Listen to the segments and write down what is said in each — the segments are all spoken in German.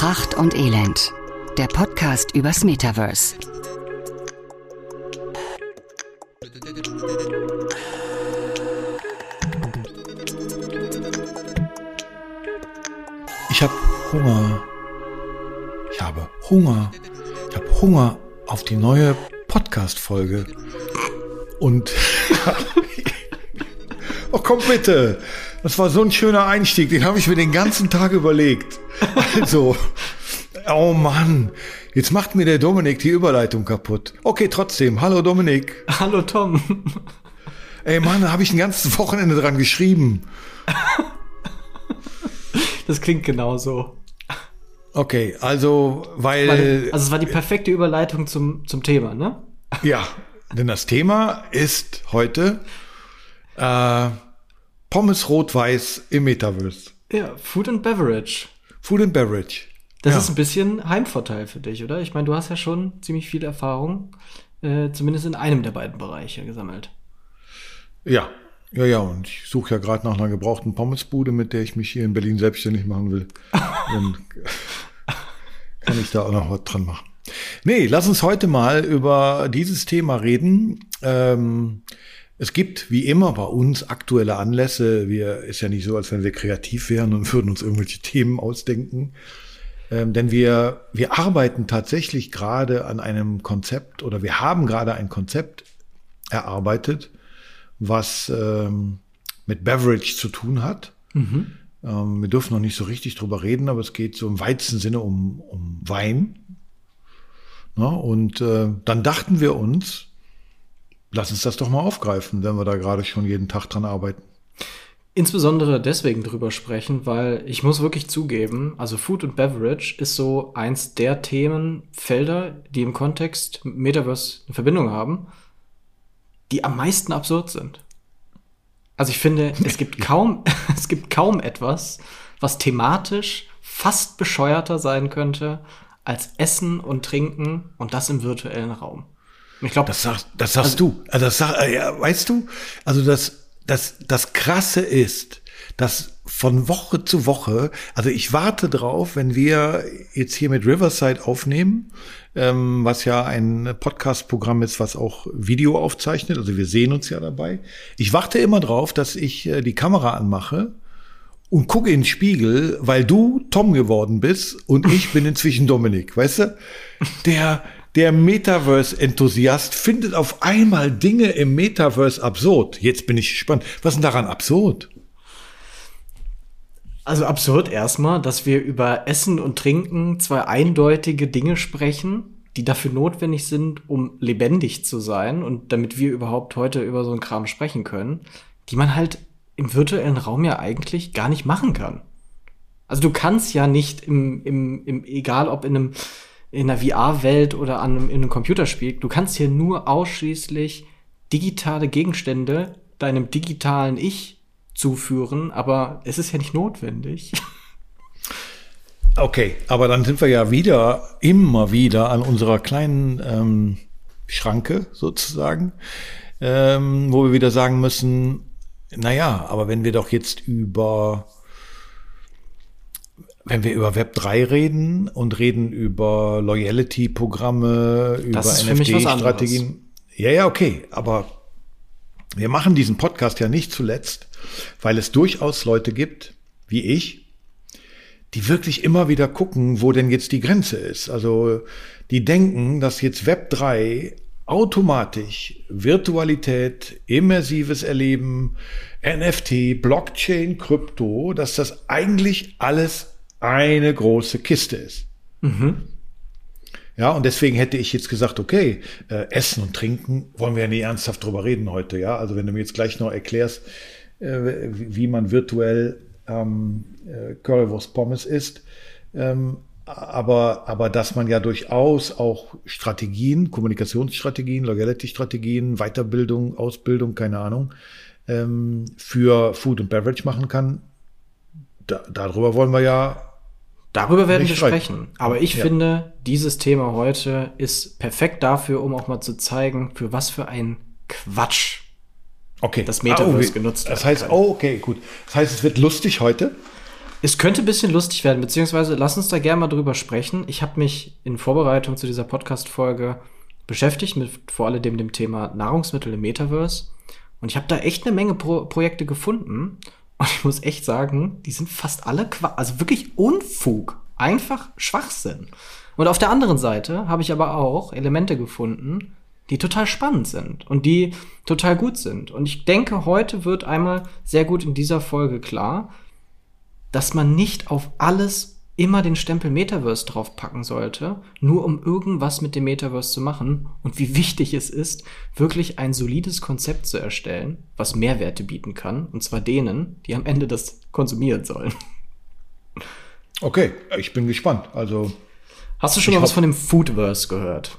Pracht und Elend. Der Podcast übers Metaverse. Ich habe Hunger. Ich habe Hunger. Ich habe Hunger auf die neue Podcast-Folge. Und. oh, komm bitte. Das war so ein schöner Einstieg. Den habe ich mir den ganzen Tag überlegt. Also. Oh Mann. Jetzt macht mir der Dominik die Überleitung kaputt. Okay, trotzdem. Hallo Dominik. Hallo Tom. Ey Mann, da habe ich ein ganzes Wochenende dran geschrieben. Das klingt genauso. Okay, also, weil. Also es war die perfekte Überleitung zum, zum Thema, ne? Ja, denn das Thema ist heute äh, Pommes rot-weiß im Metaverse. Ja, Food and Beverage. Food and Beverage. Das ja. ist ein bisschen Heimvorteil für dich, oder? Ich meine, du hast ja schon ziemlich viel Erfahrung, äh, zumindest in einem der beiden Bereiche gesammelt. Ja, ja, ja, und ich suche ja gerade nach einer gebrauchten Pommesbude, mit der ich mich hier in Berlin selbstständig machen will. Dann kann ich da auch noch was dran machen. Nee, lass uns heute mal über dieses Thema reden. Ähm, es gibt wie immer bei uns aktuelle Anlässe. Wir ist ja nicht so, als wenn wir kreativ wären und würden uns irgendwelche Themen ausdenken. Ähm, denn wir, wir arbeiten tatsächlich gerade an einem Konzept oder wir haben gerade ein Konzept erarbeitet, was ähm, mit Beverage zu tun hat. Mhm. Ähm, wir dürfen noch nicht so richtig drüber reden, aber es geht so im weitesten Sinne um, um Wein. Na, und äh, dann dachten wir uns, lass uns das doch mal aufgreifen, wenn wir da gerade schon jeden Tag dran arbeiten. Insbesondere deswegen drüber sprechen, weil ich muss wirklich zugeben, also Food und Beverage ist so eins der Themenfelder, die im Kontext Metaverse eine Verbindung haben, die am meisten absurd sind. Also ich finde, es gibt kaum, es gibt kaum etwas, was thematisch fast bescheuerter sein könnte als Essen und Trinken und das im virtuellen Raum. Ich glaube, das, sag, das sagst also, du. Also das sag, ja, weißt du? Also das, das, das Krasse ist, dass von Woche zu Woche, also ich warte drauf, wenn wir jetzt hier mit Riverside aufnehmen, ähm, was ja ein Podcast-Programm ist, was auch Video aufzeichnet, also wir sehen uns ja dabei. Ich warte immer drauf, dass ich äh, die Kamera anmache und gucke in den Spiegel, weil du Tom geworden bist und ich bin inzwischen Dominik, weißt du? Der, der Metaverse-Enthusiast findet auf einmal Dinge im Metaverse absurd. Jetzt bin ich gespannt. Was ist denn daran absurd? Also absurd erstmal, dass wir über Essen und Trinken zwei eindeutige Dinge sprechen, die dafür notwendig sind, um lebendig zu sein und damit wir überhaupt heute über so einen Kram sprechen können, die man halt im virtuellen Raum ja eigentlich gar nicht machen kann. Also du kannst ja nicht im, im, im egal ob in einem in einer VR-Welt oder an einem, in einem Computerspiel, du kannst hier nur ausschließlich digitale Gegenstände deinem digitalen Ich zuführen, aber es ist ja nicht notwendig. Okay, aber dann sind wir ja wieder, immer wieder an unserer kleinen ähm, Schranke sozusagen, ähm, wo wir wieder sagen müssen, naja, aber wenn wir doch jetzt über wenn wir über Web 3 reden und reden über Loyalty-Programme, über NFT-Strategien. Ja, ja, okay. Aber wir machen diesen Podcast ja nicht zuletzt, weil es durchaus Leute gibt, wie ich, die wirklich immer wieder gucken, wo denn jetzt die Grenze ist. Also die denken, dass jetzt Web 3 automatisch Virtualität, immersives Erleben, NFT, Blockchain, Krypto, dass das eigentlich alles eine große Kiste ist. Mhm. Ja, und deswegen hätte ich jetzt gesagt, okay, äh, Essen und Trinken wollen wir ja nie ernsthaft drüber reden heute, ja. Also wenn du mir jetzt gleich noch erklärst, äh, wie man virtuell ähm, äh, Currywurst Pommes isst, ähm, aber, aber dass man ja durchaus auch Strategien, Kommunikationsstrategien, Loyalty-Strategien, Weiterbildung, Ausbildung, keine Ahnung, ähm, für Food und Beverage machen kann. Da, darüber wollen wir ja Darüber werden wir sprechen. Aber ich ja. finde, dieses Thema heute ist perfekt dafür, um auch mal zu zeigen, für was für ein Quatsch okay. das Metaverse ah, okay. genutzt wird. Das heißt, oh, okay, gut. Das heißt, es wird lustig heute. Es könnte ein bisschen lustig werden, beziehungsweise lass uns da gerne mal drüber sprechen. Ich habe mich in Vorbereitung zu dieser Podcast-Folge beschäftigt mit vor allem dem, dem Thema Nahrungsmittel im Metaverse. Und ich habe da echt eine Menge Pro Projekte gefunden. Und ich muss echt sagen, die sind fast alle, also wirklich Unfug. Einfach Schwachsinn. Und auf der anderen Seite habe ich aber auch Elemente gefunden, die total spannend sind und die total gut sind. Und ich denke, heute wird einmal sehr gut in dieser Folge klar, dass man nicht auf alles immer den Stempel Metaverse draufpacken sollte, nur um irgendwas mit dem Metaverse zu machen und wie wichtig es ist, wirklich ein solides Konzept zu erstellen, was Mehrwerte bieten kann, und zwar denen, die am Ende das konsumieren sollen. Okay, ich bin gespannt. Also Hast du schon mal was von dem Foodverse gehört?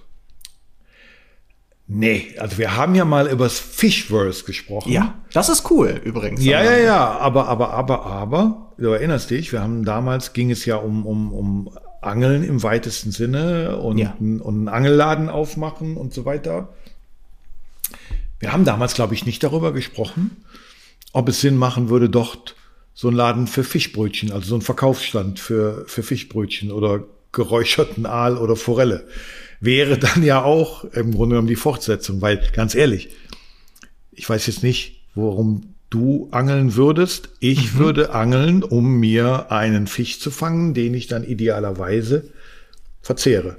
Nee, also wir haben ja mal über das Fishverse gesprochen. Ja, das ist cool übrigens. Ja, ja, ja, aber, aber, aber, aber, du erinnerst dich, wir haben damals, ging es ja um, um, um Angeln im weitesten Sinne und, ja. und einen Angelladen aufmachen und so weiter. Wir haben damals, glaube ich, nicht darüber gesprochen, ob es Sinn machen würde, dort so einen Laden für Fischbrötchen, also so einen Verkaufsstand für, für Fischbrötchen oder geräucherten Aal oder Forelle wäre dann ja auch im Grunde genommen die Fortsetzung, weil ganz ehrlich, ich weiß jetzt nicht, worum du angeln würdest. Ich mhm. würde angeln, um mir einen Fisch zu fangen, den ich dann idealerweise verzehre.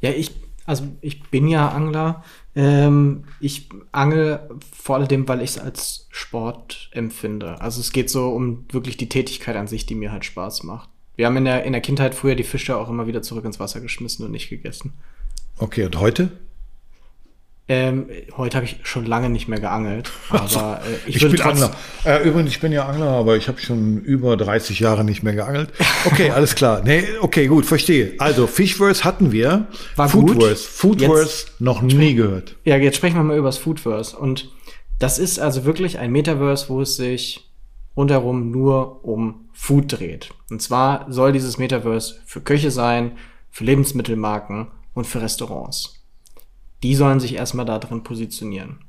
Ja, ich, also ich bin ja Angler. Ähm, ich angel vor allem, weil ich es als Sport empfinde. Also es geht so um wirklich die Tätigkeit an sich, die mir halt Spaß macht. Wir haben in der, in der Kindheit früher die Fische auch immer wieder zurück ins Wasser geschmissen und nicht gegessen. Okay, und heute? Ähm, heute habe ich schon lange nicht mehr geangelt. Aber äh, ich, ich bin Angler. Äh, übrigens, ich bin ja Angler, aber ich habe schon über 30 Jahre nicht mehr geangelt. Okay, alles klar. Nee, okay, gut, verstehe. Also Fishverse hatten wir. War Foodverse. Foodverse noch nie gehört. Ja, jetzt sprechen wir mal über das Foodverse. Und das ist also wirklich ein Metaverse, wo es sich rundherum nur um Food dreht. Und zwar soll dieses Metaverse für Köche sein, für Lebensmittelmarken und für Restaurants. Die sollen sich erstmal da drin positionieren.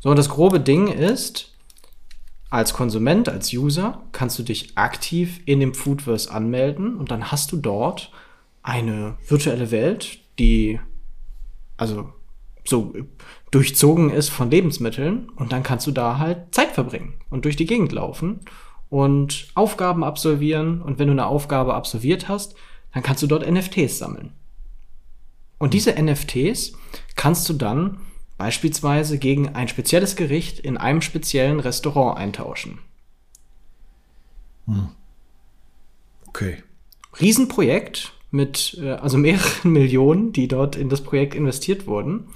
So, und das grobe Ding ist, als Konsument, als User kannst du dich aktiv in dem Foodverse anmelden und dann hast du dort eine virtuelle Welt, die also so durchzogen ist von Lebensmitteln und dann kannst du da halt Zeit verbringen und durch die Gegend laufen und Aufgaben absolvieren und wenn du eine Aufgabe absolviert hast, dann kannst du dort NFTs sammeln. Und diese NFTs kannst du dann beispielsweise gegen ein spezielles Gericht in einem speziellen Restaurant eintauschen. Hm. Okay. Riesenprojekt mit äh, also mehreren Millionen, die dort in das Projekt investiert wurden.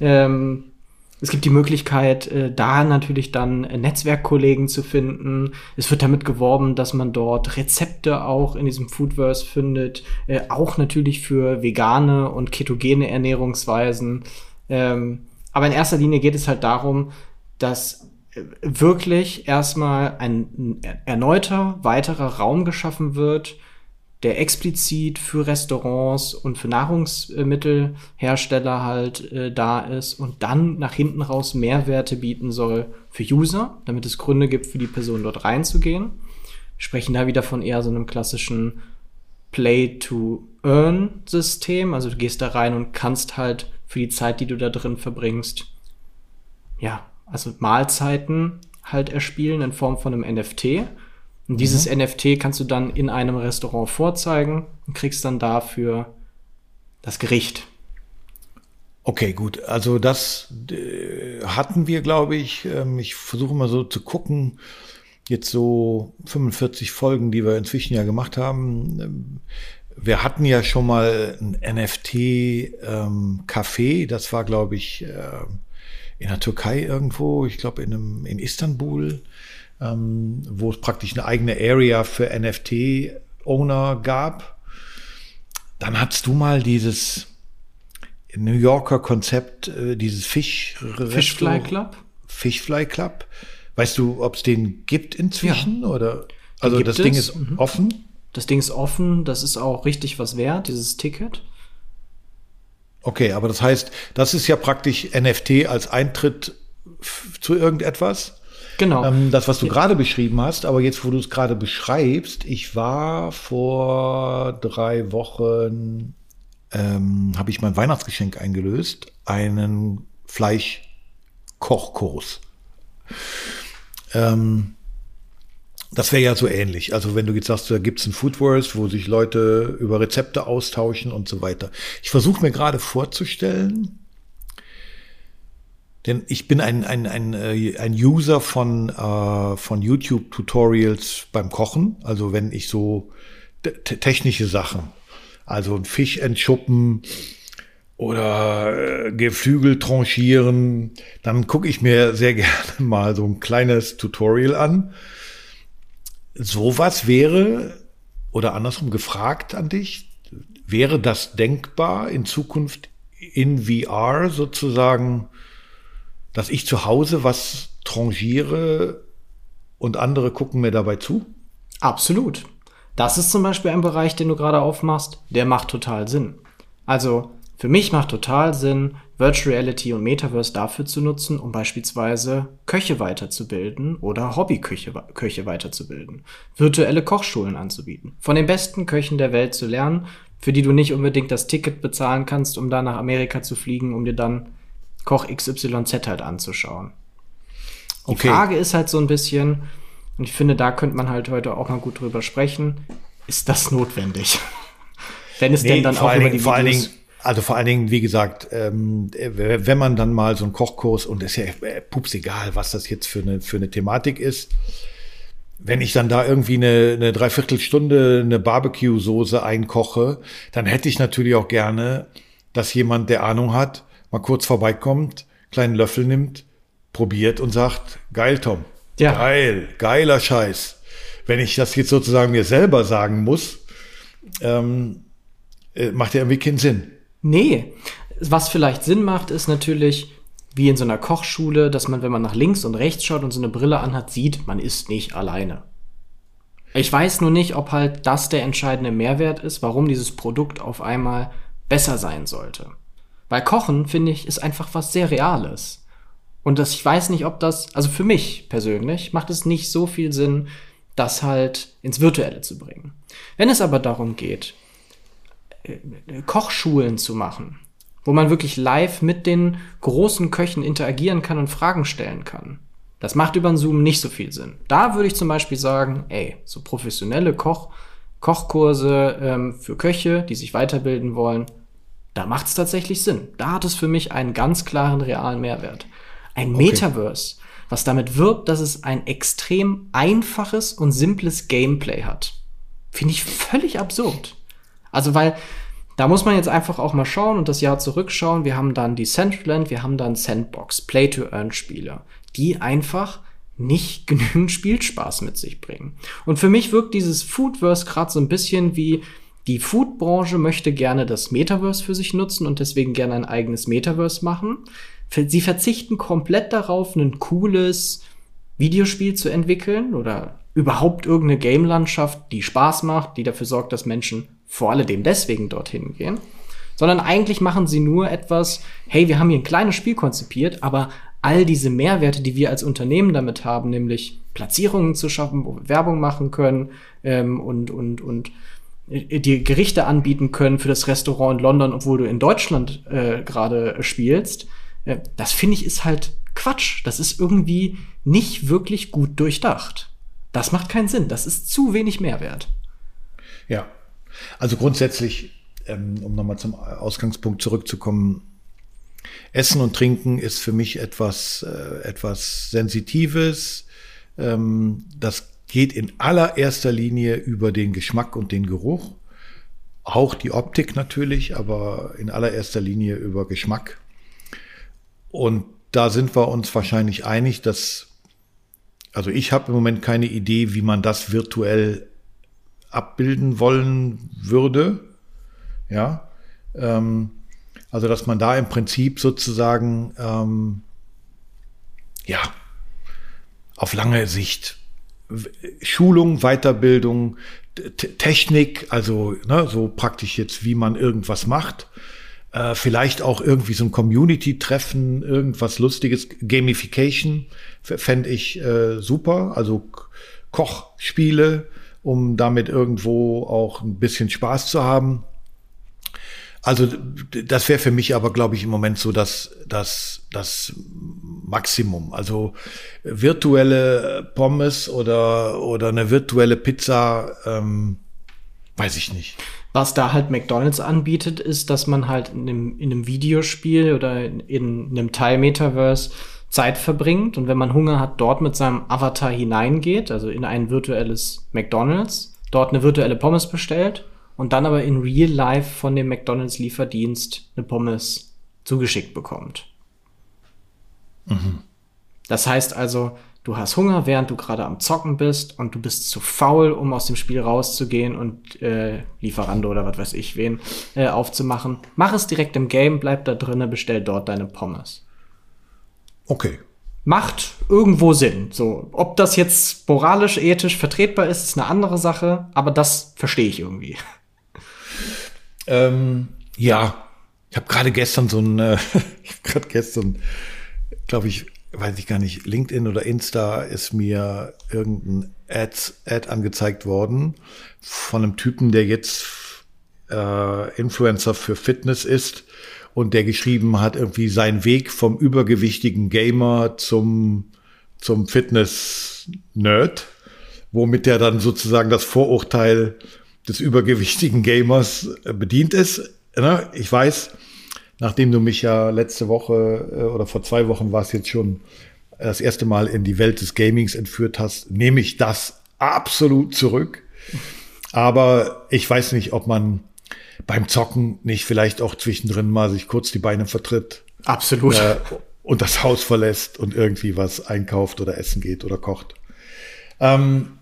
Ähm, es gibt die Möglichkeit, äh, da natürlich dann äh, Netzwerkkollegen zu finden. Es wird damit geworben, dass man dort Rezepte auch in diesem Foodverse findet, äh, auch natürlich für vegane und ketogene Ernährungsweisen. Ähm, aber in erster Linie geht es halt darum, dass wirklich erstmal ein erneuter weiterer Raum geschaffen wird, der explizit für Restaurants und für Nahrungsmittelhersteller halt äh, da ist und dann nach hinten raus Mehrwerte bieten soll für User, damit es Gründe gibt für die Person dort reinzugehen. Wir sprechen da wieder von eher so einem klassischen Play-to-Earn-System. Also du gehst da rein und kannst halt für die Zeit, die du da drin verbringst, ja, also Mahlzeiten halt erspielen in Form von einem NFT und dieses mhm. NFT kannst du dann in einem Restaurant vorzeigen und kriegst dann dafür das Gericht. Okay, gut. Also das äh, hatten wir, glaube ich. Ähm, ich versuche mal so zu gucken. Jetzt so 45 Folgen, die wir inzwischen ja gemacht haben. Ähm, wir hatten ja schon mal ein NFT-Café. Ähm, das war, glaube ich, äh, in der Türkei irgendwo. Ich glaube, in, einem, in Istanbul ähm, wo es praktisch eine eigene Area für NFT-Owner gab. Dann hattest du mal dieses New Yorker Konzept, äh, dieses Fisch Fishfly Club. Fishfly Club. Weißt du, ob es den gibt inzwischen? Ja. Oder also das Ding ist mhm. offen? Das Ding ist offen, das ist auch richtig was wert, dieses Ticket. Okay, aber das heißt, das ist ja praktisch NFT als Eintritt zu irgendetwas. Genau. Ähm, das, was du gerade beschrieben hast, aber jetzt, wo du es gerade beschreibst, ich war vor drei Wochen, ähm, habe ich mein Weihnachtsgeschenk eingelöst, einen Fleischkochkurs. Ähm, das wäre ja so ähnlich. Also wenn du jetzt sagst, da gibt's ein Foodwurst, wo sich Leute über Rezepte austauschen und so weiter. Ich versuche mir gerade vorzustellen, denn ich bin ein, ein, ein, äh, ein User von, äh, von YouTube-Tutorials beim Kochen. Also wenn ich so technische Sachen, also ein Fisch entschuppen oder äh, Geflügel tranchieren, dann gucke ich mir sehr gerne mal so ein kleines Tutorial an. Sowas wäre, oder andersrum gefragt an dich, wäre das denkbar in Zukunft in VR sozusagen dass ich zu Hause was trangiere und andere gucken mir dabei zu? Absolut. Das ist zum Beispiel ein Bereich, den du gerade aufmachst, der macht total Sinn. Also für mich macht total Sinn, Virtual Reality und Metaverse dafür zu nutzen, um beispielsweise Köche weiterzubilden oder Hobbyköche Köche weiterzubilden, virtuelle Kochschulen anzubieten, von den besten Köchen der Welt zu lernen, für die du nicht unbedingt das Ticket bezahlen kannst, um da nach Amerika zu fliegen, um dir dann Koch XYZ halt anzuschauen. Die okay. Frage ist halt so ein bisschen, und ich finde, da könnte man halt heute auch mal gut drüber sprechen, ist das notwendig? Wenn es nee, denn dann auch über die vor allen Dingen, also vor allen Dingen, wie gesagt, ähm, wenn man dann mal so einen Kochkurs, und es ist ja äh, pups egal, was das jetzt für eine, für eine Thematik ist, wenn ich dann da irgendwie eine, eine Dreiviertelstunde eine Barbecue-Soße einkoche, dann hätte ich natürlich auch gerne, dass jemand, der Ahnung hat, mal kurz vorbeikommt, kleinen Löffel nimmt, probiert und sagt, geil, Tom. Ja. Geil, geiler Scheiß. Wenn ich das jetzt sozusagen mir selber sagen muss, ähm, äh, macht ja irgendwie keinen Sinn. Nee. Was vielleicht Sinn macht, ist natürlich, wie in so einer Kochschule, dass man, wenn man nach links und rechts schaut und so eine Brille anhat, sieht, man ist nicht alleine. Ich weiß nur nicht, ob halt das der entscheidende Mehrwert ist, warum dieses Produkt auf einmal besser sein sollte. Weil Kochen, finde ich, ist einfach was sehr Reales. Und das, ich weiß nicht, ob das, also für mich persönlich, macht es nicht so viel Sinn, das halt ins Virtuelle zu bringen. Wenn es aber darum geht, äh, Kochschulen zu machen, wo man wirklich live mit den großen Köchen interagieren kann und Fragen stellen kann. Das macht über Zoom nicht so viel Sinn. Da würde ich zum Beispiel sagen, ey, so professionelle Koch, Kochkurse ähm, für Köche, die sich weiterbilden wollen, da macht es tatsächlich Sinn. Da hat es für mich einen ganz klaren realen Mehrwert. Ein okay. Metaverse, was damit wirbt, dass es ein extrem einfaches und simples Gameplay hat. Finde ich völlig absurd. Also, weil da muss man jetzt einfach auch mal schauen und das Jahr zurückschauen. Wir haben dann die Centraland, wir haben dann Sandbox, Play-to-Earn-Spiele, die einfach nicht genügend Spielspaß mit sich bringen. Und für mich wirkt dieses Foodverse gerade so ein bisschen wie die Food-Branche möchte gerne das Metaverse für sich nutzen und deswegen gerne ein eigenes Metaverse machen. Sie verzichten komplett darauf, ein cooles Videospiel zu entwickeln oder überhaupt irgendeine Game-Landschaft, die Spaß macht, die dafür sorgt, dass Menschen vor alledem deswegen dorthin gehen. Sondern eigentlich machen sie nur etwas, hey, wir haben hier ein kleines Spiel konzipiert, aber all diese Mehrwerte, die wir als Unternehmen damit haben, nämlich Platzierungen zu schaffen, wo wir Werbung machen können ähm, und, und, und äh, dir Gerichte anbieten können für das Restaurant in London, obwohl du in Deutschland äh, gerade spielst. Äh, das finde ich ist halt Quatsch. Das ist irgendwie nicht wirklich gut durchdacht. Das macht keinen Sinn. Das ist zu wenig Mehrwert. Ja, also grundsätzlich, ähm, um nochmal zum Ausgangspunkt zurückzukommen, Essen und Trinken ist für mich etwas, äh, etwas Sensitives. Ähm, das geht in allererster Linie über den Geschmack und den Geruch. Auch die Optik natürlich, aber in allererster Linie über Geschmack. Und da sind wir uns wahrscheinlich einig, dass, also ich habe im Moment keine Idee, wie man das virtuell abbilden wollen würde. Ja, ähm, also dass man da im Prinzip sozusagen, ähm, ja, auf lange Sicht Schulung, Weiterbildung, Technik, also ne, so praktisch jetzt, wie man irgendwas macht, Äh, vielleicht auch irgendwie so ein Community-Treffen, irgendwas Lustiges. Gamification fände ich äh, super. Also Kochspiele, um damit irgendwo auch ein bisschen Spaß zu haben. Also das wäre für mich aber, glaube ich, im Moment so das, das, das Maximum. Also virtuelle Pommes oder, oder eine virtuelle Pizza, ähm, weiß ich nicht. Was da halt McDonald's anbietet, ist, dass man halt in einem, in einem Videospiel oder in, in einem Teil Metaverse Zeit verbringt und wenn man Hunger hat, dort mit seinem Avatar hineingeht, also in ein virtuelles McDonald's, dort eine virtuelle Pommes bestellt und dann aber in Real Life von dem McDonald's Lieferdienst eine Pommes zugeschickt bekommt. Mhm. Das heißt also, du hast Hunger, während du gerade am Zocken bist und du bist zu faul, um aus dem Spiel rauszugehen und äh, Lieferando oder was weiß ich wen äh, aufzumachen. Mach es direkt im Game, bleib da drinnen, bestell dort deine Pommes. Okay. Macht irgendwo Sinn. So, ob das jetzt moralisch, ethisch vertretbar ist, ist eine andere Sache, aber das verstehe ich irgendwie. Ähm, ja, ich habe gerade gestern so ein, äh, ich habe gerade gestern, glaube ich, weiß ich gar nicht, LinkedIn oder Insta ist mir irgendein Ads, Ad angezeigt worden von einem Typen, der jetzt äh, Influencer für Fitness ist und der geschrieben hat, irgendwie seinen Weg vom übergewichtigen Gamer zum, zum Fitness-Nerd, womit er dann sozusagen das Vorurteil des übergewichtigen Gamers äh, bedient ist. Ne? Ich weiß, nachdem du mich ja letzte Woche äh, oder vor zwei Wochen war es jetzt schon das erste Mal in die Welt des Gamings entführt hast, nehme ich das absolut zurück. Aber ich weiß nicht, ob man beim Zocken nicht vielleicht auch zwischendrin mal sich kurz die Beine vertritt. Absolut. Äh, und das Haus verlässt und irgendwie was einkauft oder essen geht oder kocht. Ähm,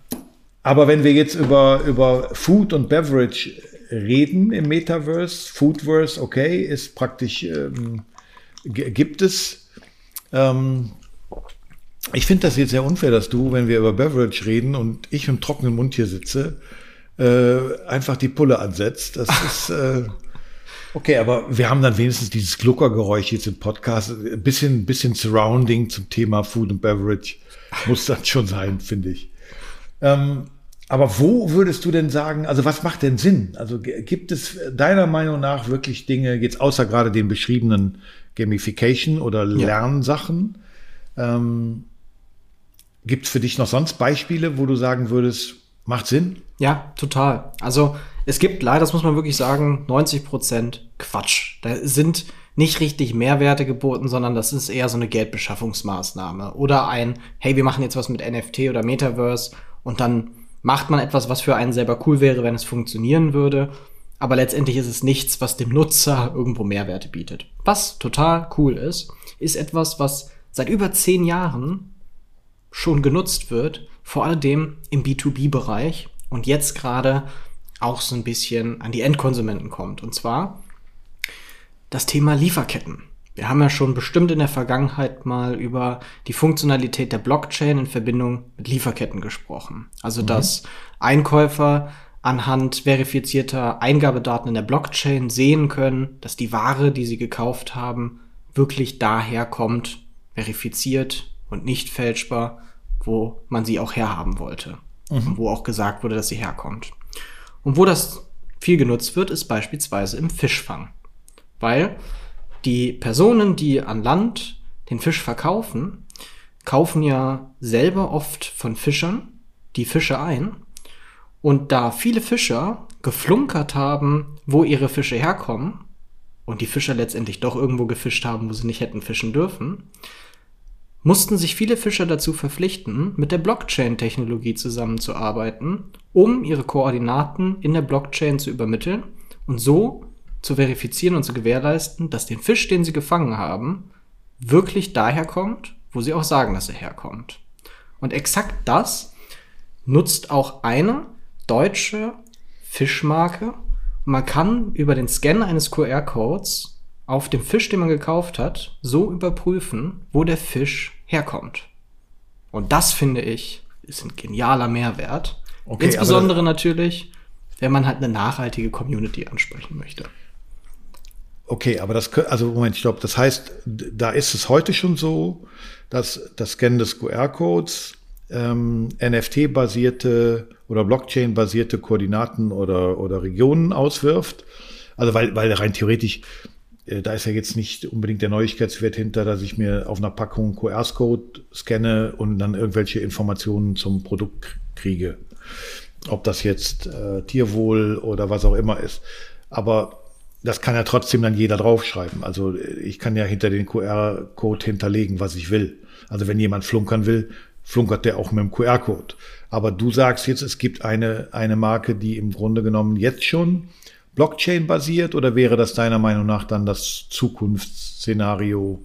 aber wenn wir jetzt über, über Food und Beverage reden im Metaverse, Foodverse, okay, ist praktisch, ähm, gibt es. Ähm, ich finde das jetzt sehr unfair, dass du, wenn wir über Beverage reden und ich mit trockenen Mund hier sitze, äh, einfach die Pulle ansetzt. Das ist äh, okay, aber wir haben dann wenigstens dieses Gluckergeräusch jetzt im Podcast. Ein bisschen, bisschen Surrounding zum Thema Food und Beverage muss dann schon sein, finde ich. Ähm, aber wo würdest du denn sagen, also was macht denn Sinn? Also gibt es deiner Meinung nach wirklich Dinge, jetzt außer gerade den beschriebenen Gamification oder Lernsachen, ja. ähm, gibt es für dich noch sonst Beispiele, wo du sagen würdest, macht Sinn? Ja, total. Also es gibt leider, das muss man wirklich sagen, 90 Prozent Quatsch. Da sind nicht richtig Mehrwerte geboten, sondern das ist eher so eine Geldbeschaffungsmaßnahme. Oder ein, hey, wir machen jetzt was mit NFT oder Metaverse und dann macht man etwas, was für einen selber cool wäre, wenn es funktionieren würde. Aber letztendlich ist es nichts, was dem Nutzer irgendwo Mehrwerte bietet. Was total cool ist, ist etwas, was seit über zehn Jahren schon genutzt wird, vor allem im B2B-Bereich und jetzt gerade auch so ein bisschen an die Endkonsumenten kommt. Und zwar das Thema Lieferketten. Wir haben ja schon bestimmt in der Vergangenheit mal über die Funktionalität der Blockchain in Verbindung mit Lieferketten gesprochen. Also, mhm. dass Einkäufer anhand verifizierter Eingabedaten in der Blockchain sehen können, dass die Ware, die sie gekauft haben, wirklich daher kommt, verifiziert und nicht fälschbar, wo man sie auch herhaben wollte. Mhm. Wo auch gesagt wurde, dass sie herkommt. Und wo das viel genutzt wird, ist beispielsweise im Fischfang. Weil die Personen, die an Land den Fisch verkaufen, kaufen ja selber oft von Fischern die Fische ein. Und da viele Fischer geflunkert haben, wo ihre Fische herkommen, und die Fischer letztendlich doch irgendwo gefischt haben, wo sie nicht hätten fischen dürfen, mussten sich viele Fischer dazu verpflichten, mit der Blockchain-Technologie zusammenzuarbeiten, um ihre Koordinaten in der Blockchain zu übermitteln und so zu verifizieren und zu gewährleisten, dass den Fisch, den sie gefangen haben, wirklich daher kommt, wo sie auch sagen, dass er herkommt. Und exakt das nutzt auch eine deutsche Fischmarke. man kann über den Scan eines QR-Codes auf dem Fisch, den man gekauft hat, so überprüfen, wo der Fisch herkommt. Und das finde ich ist ein genialer Mehrwert. Okay, Insbesondere natürlich, wenn man halt eine nachhaltige Community ansprechen möchte. Okay, aber das, also Moment, stopp. Das heißt, da ist es heute schon so, dass das Scannen des QR-Codes ähm, NFT-basierte oder Blockchain-basierte Koordinaten oder, oder Regionen auswirft. Also weil, weil rein theoretisch, äh, da ist ja jetzt nicht unbedingt der Neuigkeitswert hinter, dass ich mir auf einer Packung QR-Code scanne und dann irgendwelche Informationen zum Produkt kriege. Ob das jetzt äh, Tierwohl oder was auch immer ist. Aber das kann ja trotzdem dann jeder draufschreiben. Also ich kann ja hinter den QR-Code hinterlegen, was ich will. Also wenn jemand flunkern will, flunkert der auch mit dem QR-Code. Aber du sagst jetzt, es gibt eine, eine Marke, die im Grunde genommen jetzt schon Blockchain basiert oder wäre das deiner Meinung nach dann das Zukunftsszenario,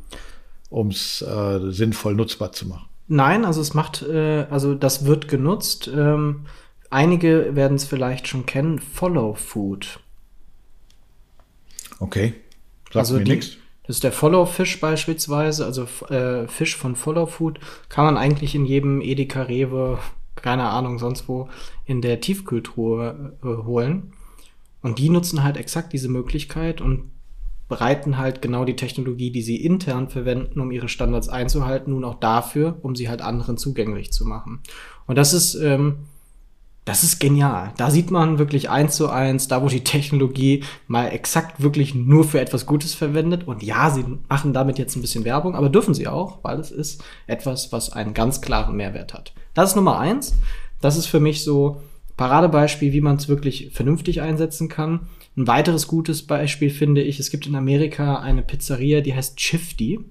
um es äh, sinnvoll nutzbar zu machen? Nein, also es macht, äh, also das wird genutzt. Ähm, einige werden es vielleicht schon kennen. Follow Food. Okay. Sagt also mir nichts. Das ist der Follow Fish beispielsweise, also äh, Fisch von Follow Food, kann man eigentlich in jedem Edeka, Rewe, keine Ahnung, sonst wo in der Tiefkühltruhe äh, holen. Und die nutzen halt exakt diese Möglichkeit und bereiten halt genau die Technologie, die sie intern verwenden, um ihre Standards einzuhalten, nun auch dafür, um sie halt anderen zugänglich zu machen. Und das ist ähm, das ist genial. Da sieht man wirklich eins zu eins, da wo die Technologie mal exakt wirklich nur für etwas Gutes verwendet. Und ja, sie machen damit jetzt ein bisschen Werbung, aber dürfen sie auch, weil es ist etwas, was einen ganz klaren Mehrwert hat. Das ist Nummer eins. Das ist für mich so Paradebeispiel, wie man es wirklich vernünftig einsetzen kann. Ein weiteres gutes Beispiel finde ich, es gibt in Amerika eine Pizzeria, die heißt Shifty.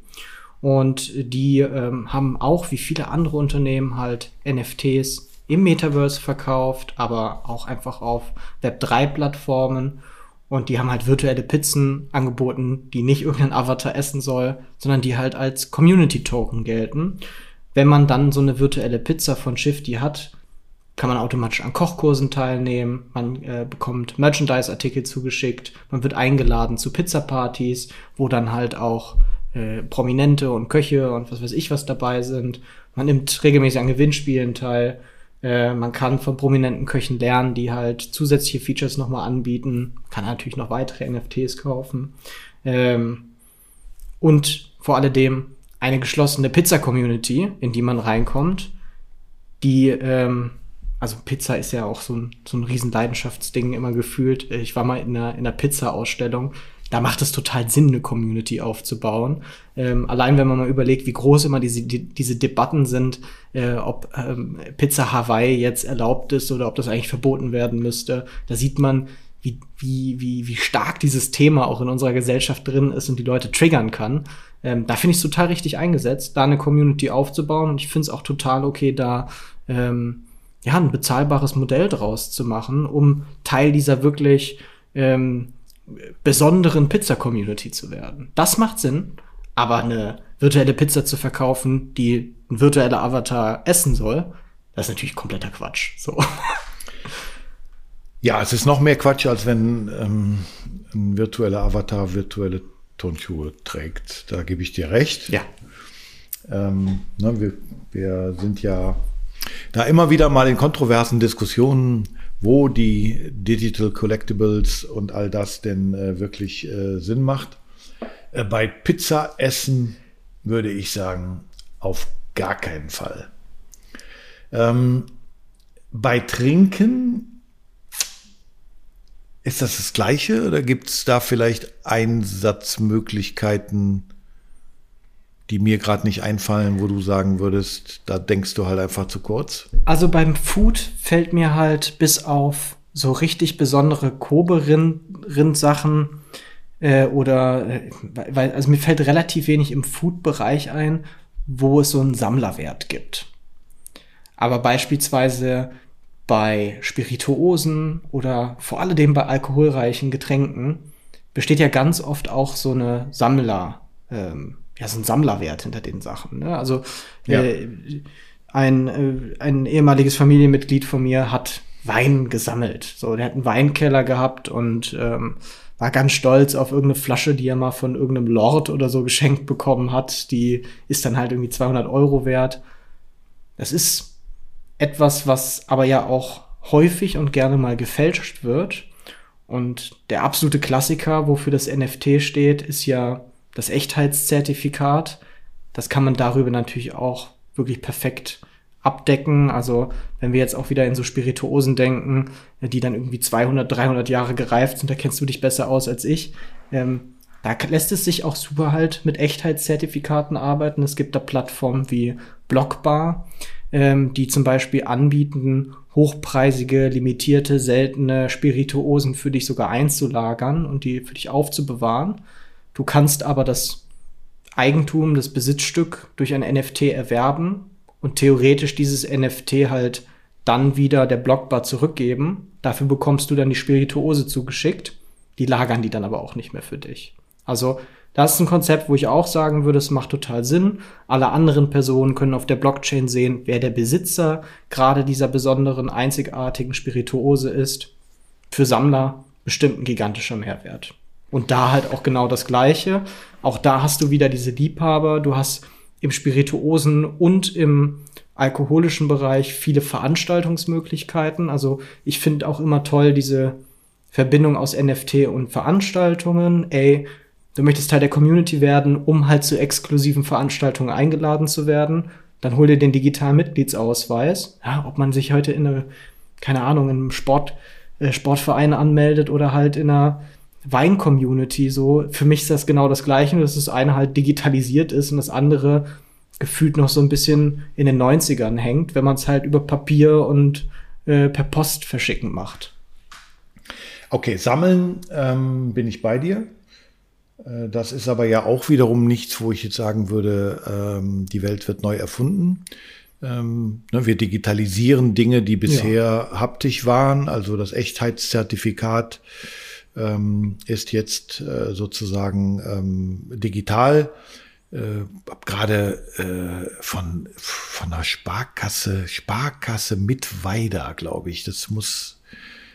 Und die ähm, haben auch, wie viele andere Unternehmen, halt NFTs im Metaverse verkauft, aber auch einfach auf Web3-Plattformen. Und die haben halt virtuelle Pizzen angeboten, die nicht irgendein Avatar essen soll, sondern die halt als Community-Token gelten. Wenn man dann so eine virtuelle Pizza von Shifty hat, kann man automatisch an Kochkursen teilnehmen, man äh, bekommt Merchandise-Artikel zugeschickt, man wird eingeladen zu Pizza-Partys, wo dann halt auch äh, Prominente und Köche und was weiß ich was dabei sind. Man nimmt regelmäßig an Gewinnspielen teil äh, man kann von prominenten Köchen lernen, die halt zusätzliche Features nochmal anbieten. Kann natürlich noch weitere NFTs kaufen. Ähm, und vor alledem eine geschlossene Pizza-Community, in die man reinkommt, die, ähm, also Pizza ist ja auch so ein, so ein riesen Leidenschaftsding immer gefühlt. Ich war mal in einer, in einer Pizza-Ausstellung da macht es total Sinn, eine Community aufzubauen. Ähm, allein wenn man mal überlegt, wie groß immer diese, die, diese Debatten sind, äh, ob ähm, Pizza Hawaii jetzt erlaubt ist oder ob das eigentlich verboten werden müsste, da sieht man, wie, wie, wie, wie stark dieses Thema auch in unserer Gesellschaft drin ist und die Leute triggern kann. Ähm, da finde ich es total richtig eingesetzt, da eine Community aufzubauen und ich finde es auch total okay, da ähm, ja ein bezahlbares Modell draus zu machen, um Teil dieser wirklich ähm, besonderen Pizza-Community zu werden. Das macht Sinn, aber eine virtuelle Pizza zu verkaufen, die ein virtueller Avatar essen soll, das ist natürlich kompletter Quatsch. So. Ja, es ist noch mehr Quatsch, als wenn ähm, ein virtueller Avatar virtuelle Turnschuhe trägt. Da gebe ich dir recht. Ja. Ähm, ne, wir, wir sind ja da immer wieder mal in kontroversen Diskussionen wo die Digital Collectibles und all das denn äh, wirklich äh, Sinn macht. Äh, bei Pizza essen würde ich sagen, auf gar keinen Fall. Ähm, bei Trinken ist das das gleiche oder gibt es da vielleicht Einsatzmöglichkeiten, die mir gerade nicht einfallen, wo du sagen würdest, da denkst du halt einfach zu kurz? Also beim Food fällt mir halt bis auf so richtig besondere Kobe-Rind-Sachen äh, oder äh, weil, also mir fällt relativ wenig im Food-Bereich ein, wo es so einen Sammlerwert gibt. Aber beispielsweise bei Spirituosen oder vor allem bei alkoholreichen Getränken besteht ja ganz oft auch so eine Sammler, ähm, ja, so ein Sammlerwert hinter den Sachen. Ne? Also ja. äh, ein, äh, ein ehemaliges Familienmitglied von mir hat Wein gesammelt. So, der hat einen Weinkeller gehabt und ähm, war ganz stolz auf irgendeine Flasche, die er mal von irgendeinem Lord oder so geschenkt bekommen hat. Die ist dann halt irgendwie 200 Euro wert. Das ist etwas, was aber ja auch häufig und gerne mal gefälscht wird. Und der absolute Klassiker, wofür das NFT steht, ist ja das Echtheitszertifikat. Das kann man darüber natürlich auch wirklich perfekt abdecken. Also wenn wir jetzt auch wieder in so Spirituosen denken, die dann irgendwie 200, 300 Jahre gereift sind, da kennst du dich besser aus als ich. Ähm, da lässt es sich auch super halt mit Echtheitszertifikaten arbeiten. Es gibt da Plattformen wie Blockbar, ähm, die zum Beispiel anbieten, hochpreisige, limitierte, seltene Spirituosen für dich sogar einzulagern und die für dich aufzubewahren. Du kannst aber das Eigentum, das Besitzstück durch ein NFT erwerben und theoretisch dieses NFT halt dann wieder der Blockbar zurückgeben. Dafür bekommst du dann die Spirituose zugeschickt. Die lagern die dann aber auch nicht mehr für dich. Also das ist ein Konzept, wo ich auch sagen würde, es macht total Sinn. Alle anderen Personen können auf der Blockchain sehen, wer der Besitzer gerade dieser besonderen, einzigartigen Spirituose ist. Für Sammler bestimmt ein gigantischer Mehrwert. Und da halt auch genau das Gleiche. Auch da hast du wieder diese Liebhaber. Du hast im Spirituosen und im alkoholischen Bereich viele Veranstaltungsmöglichkeiten. Also ich finde auch immer toll diese Verbindung aus NFT und Veranstaltungen. Ey, du möchtest Teil der Community werden, um halt zu exklusiven Veranstaltungen eingeladen zu werden, dann hol dir den digitalen Mitgliedsausweis. Ja, ob man sich heute in eine, keine Ahnung, in einem Sport, äh, Sportverein anmeldet oder halt in einer Wein-Community so. Für mich ist das genau das Gleiche, dass das eine halt digitalisiert ist und das andere gefühlt noch so ein bisschen in den 90ern hängt, wenn man es halt über Papier und äh, per Post verschicken macht. Okay, sammeln ähm, bin ich bei dir. Äh, das ist aber ja auch wiederum nichts, wo ich jetzt sagen würde, ähm, die Welt wird neu erfunden. Ähm, ne, wir digitalisieren Dinge, die bisher ja. haptisch waren, also das Echtheitszertifikat ähm, ist jetzt äh, sozusagen ähm, digital. Äh, gerade äh, von von einer Sparkasse Sparkasse mit Weida, glaube ich. Das muss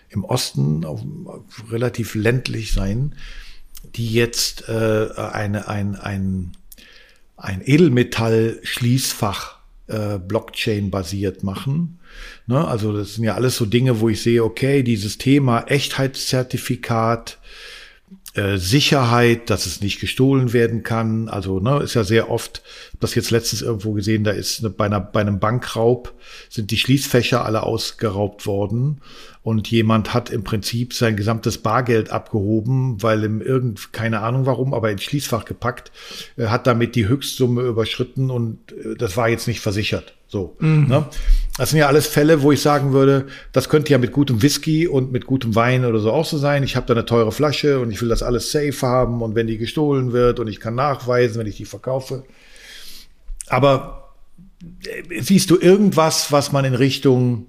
im Osten auf, auf relativ ländlich sein die jetzt äh, eine, ein, ein, ein Edelmetall-Schließfach äh, Blockchain-basiert machen. Ne? Also das sind ja alles so Dinge, wo ich sehe, okay, dieses Thema Echtheitszertifikat, äh, Sicherheit, dass es nicht gestohlen werden kann. Also ne, ist ja sehr oft, das jetzt letztens irgendwo gesehen, da ist eine, bei, einer, bei einem Bankraub sind die Schließfächer alle ausgeraubt worden und jemand hat im Prinzip sein gesamtes Bargeld abgehoben, weil ihm irgend, keine Ahnung warum, aber ins Schließfach gepackt, äh, hat damit die Höchstsumme überschritten und äh, das war jetzt nicht versichert. So. Mhm. Ne? Das sind ja alles Fälle, wo ich sagen würde, das könnte ja mit gutem Whisky und mit gutem Wein oder so auch so sein. Ich habe da eine teure Flasche und ich will das alles safe haben und wenn die gestohlen wird und ich kann nachweisen, wenn ich die verkaufe. Aber äh, siehst du irgendwas, was man in Richtung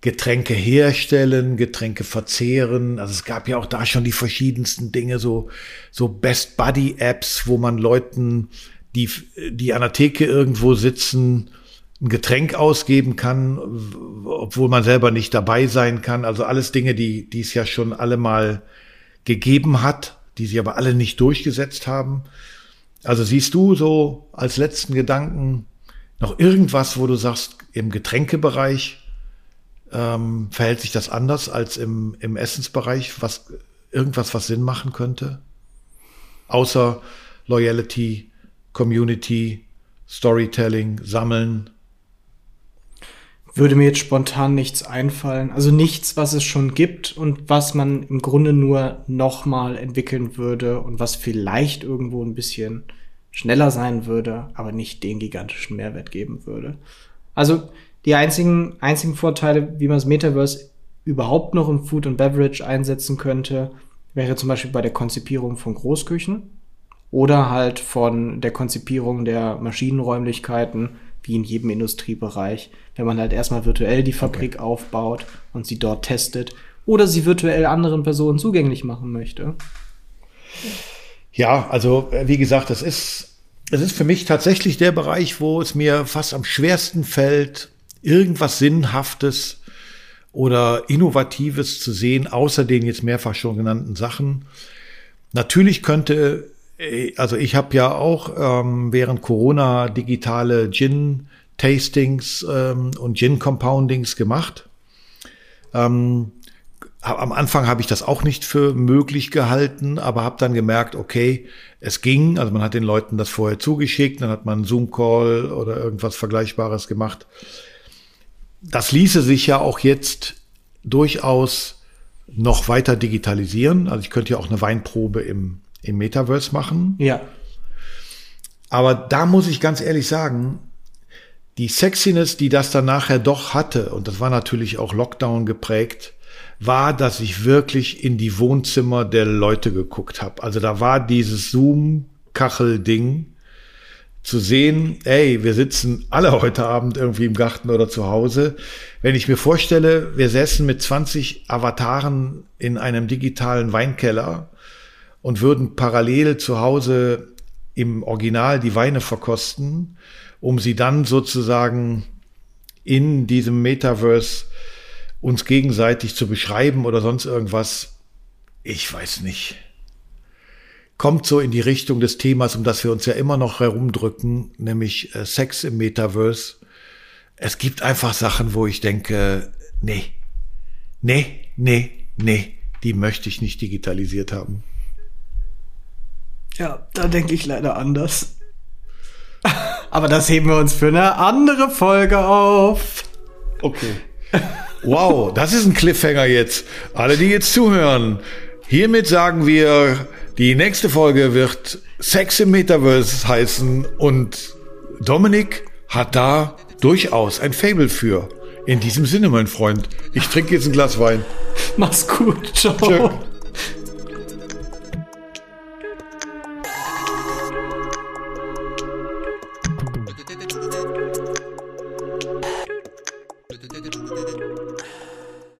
Getränke herstellen, Getränke verzehren. Also es gab ja auch da schon die verschiedensten Dinge, so, so Best Buddy Apps, wo man Leuten, die, die an der Theke irgendwo sitzen, ein Getränk ausgeben kann, obwohl man selber nicht dabei sein kann. Also alles Dinge, die, die es ja schon alle mal gegeben hat, die sie aber alle nicht durchgesetzt haben. Also siehst du so als letzten Gedanken noch irgendwas, wo du sagst, im Getränkebereich, ähm, verhält sich das anders als im, im Essensbereich? Was, irgendwas, was Sinn machen könnte? Außer Loyalty, Community, Storytelling, Sammeln? Würde mir jetzt spontan nichts einfallen. Also nichts, was es schon gibt und was man im Grunde nur nochmal entwickeln würde und was vielleicht irgendwo ein bisschen schneller sein würde, aber nicht den gigantischen Mehrwert geben würde. Also die einzigen, einzigen Vorteile, wie man das Metaverse überhaupt noch im Food und Beverage einsetzen könnte, wäre zum Beispiel bei der Konzipierung von Großküchen oder halt von der Konzipierung der Maschinenräumlichkeiten, wie in jedem Industriebereich, wenn man halt erstmal virtuell die Fabrik okay. aufbaut und sie dort testet oder sie virtuell anderen Personen zugänglich machen möchte. Ja, also äh, wie gesagt, das ist, das ist für mich tatsächlich der Bereich, wo es mir fast am schwersten fällt, irgendwas Sinnhaftes oder Innovatives zu sehen, außer den jetzt mehrfach schon genannten Sachen. Natürlich könnte, also ich habe ja auch ähm, während Corona digitale Gin-Tastings ähm, und Gin-Compoundings gemacht. Ähm, am Anfang habe ich das auch nicht für möglich gehalten, aber habe dann gemerkt, okay, es ging. Also man hat den Leuten das vorher zugeschickt, dann hat man einen Zoom-Call oder irgendwas Vergleichbares gemacht. Das ließe sich ja auch jetzt durchaus noch weiter digitalisieren. Also ich könnte ja auch eine Weinprobe im, im Metaverse machen. Ja. Aber da muss ich ganz ehrlich sagen, die Sexiness, die das dann nachher doch hatte, und das war natürlich auch Lockdown geprägt, war, dass ich wirklich in die Wohnzimmer der Leute geguckt habe. Also da war dieses Zoom-Kachel-Ding zu sehen, ey, wir sitzen alle heute Abend irgendwie im Garten oder zu Hause. Wenn ich mir vorstelle, wir säßen mit 20 Avataren in einem digitalen Weinkeller und würden parallel zu Hause im Original die Weine verkosten, um sie dann sozusagen in diesem Metaverse uns gegenseitig zu beschreiben oder sonst irgendwas, ich weiß nicht. Kommt so in die Richtung des Themas, um das wir uns ja immer noch herumdrücken, nämlich äh, Sex im Metaverse. Es gibt einfach Sachen, wo ich denke, nee, nee, nee, nee, die möchte ich nicht digitalisiert haben. Ja, da denke ich leider anders. Aber das heben wir uns für eine andere Folge auf. Okay. Wow, das ist ein Cliffhanger jetzt. Alle, die jetzt zuhören, hiermit sagen wir, die nächste Folge wird Sex im Metaverse heißen und Dominik hat da durchaus ein Fable für. In diesem Sinne, mein Freund, ich trinke jetzt ein Glas Wein. Mach's gut. Ciao. Ciao.